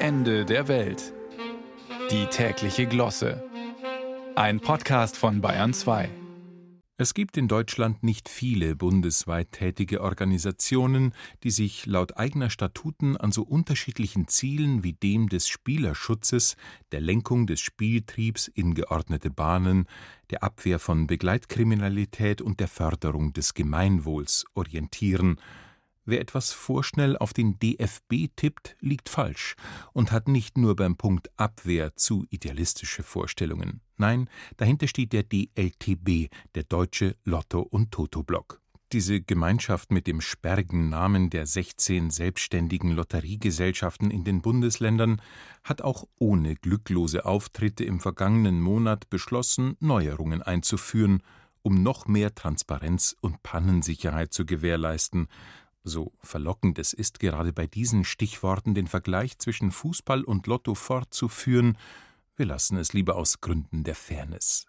Ende der Welt. Die tägliche Glosse. Ein Podcast von Bayern 2. Es gibt in Deutschland nicht viele bundesweit tätige Organisationen, die sich laut eigener Statuten an so unterschiedlichen Zielen wie dem des Spielerschutzes, der Lenkung des Spieltriebs in geordnete Bahnen, der Abwehr von Begleitkriminalität und der Förderung des Gemeinwohls orientieren, Wer etwas vorschnell auf den DFB tippt, liegt falsch und hat nicht nur beim Punkt Abwehr zu idealistische Vorstellungen. Nein, dahinter steht der DLTB, der Deutsche Lotto- und Toto-Block. Diese Gemeinschaft mit dem sperrigen Namen der 16 selbstständigen Lotteriegesellschaften in den Bundesländern hat auch ohne glücklose Auftritte im vergangenen Monat beschlossen, Neuerungen einzuführen, um noch mehr Transparenz und Pannensicherheit zu gewährleisten, so verlockend es ist, gerade bei diesen Stichworten den Vergleich zwischen Fußball und Lotto fortzuführen, wir lassen es lieber aus Gründen der Fairness.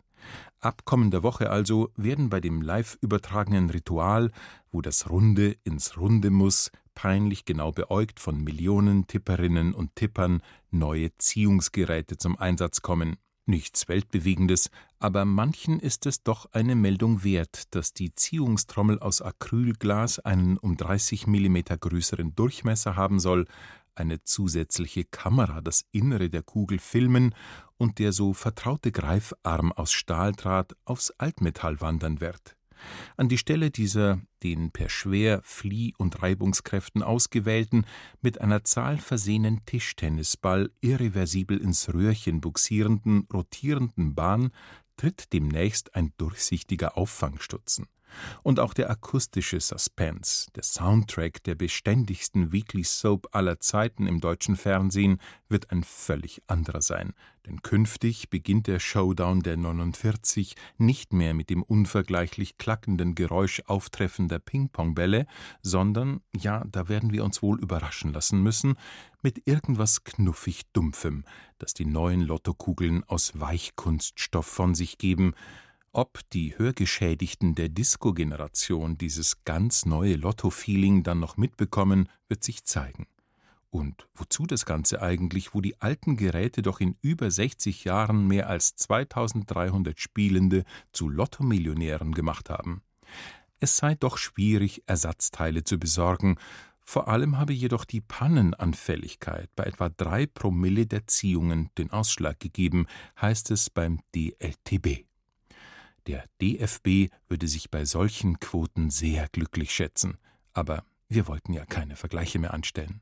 Ab kommender Woche also werden bei dem live übertragenen Ritual, wo das Runde ins Runde muss, peinlich genau beäugt von Millionen Tipperinnen und Tippern, neue Ziehungsgeräte zum Einsatz kommen. Nichts Weltbewegendes, aber manchen ist es doch eine Meldung wert, dass die Ziehungstrommel aus Acrylglas einen um 30 mm größeren Durchmesser haben soll, eine zusätzliche Kamera das Innere der Kugel filmen und der so vertraute Greifarm aus Stahldraht aufs Altmetall wandern wird. An die Stelle dieser den per Schwer-, Flieh- und Reibungskräften ausgewählten, mit einer Zahl versehenen Tischtennisball irreversibel ins Röhrchen buxierenden, rotierenden Bahn tritt demnächst ein durchsichtiger Auffangstutzen. Und auch der akustische Suspense, der Soundtrack der beständigsten Weekly Soap aller Zeiten im deutschen Fernsehen, wird ein völlig anderer sein. Denn künftig beginnt der Showdown der 49 nicht mehr mit dem unvergleichlich klackenden Geräusch auftreffender Ping-Pong-Bälle, sondern, ja, da werden wir uns wohl überraschen lassen müssen, mit irgendwas knuffig Dumpfem, das die neuen Lottokugeln aus Weichkunststoff von sich geben, ob die Hörgeschädigten der Disco-Generation dieses ganz neue Lotto-Feeling dann noch mitbekommen, wird sich zeigen. Und wozu das Ganze eigentlich, wo die alten Geräte doch in über 60 Jahren mehr als 2300 Spielende zu Lottomillionären gemacht haben? Es sei doch schwierig, Ersatzteile zu besorgen, vor allem habe jedoch die Pannenanfälligkeit bei etwa drei Promille der Ziehungen den Ausschlag gegeben, heißt es beim DLTB. Der DFB würde sich bei solchen Quoten sehr glücklich schätzen, aber wir wollten ja keine Vergleiche mehr anstellen.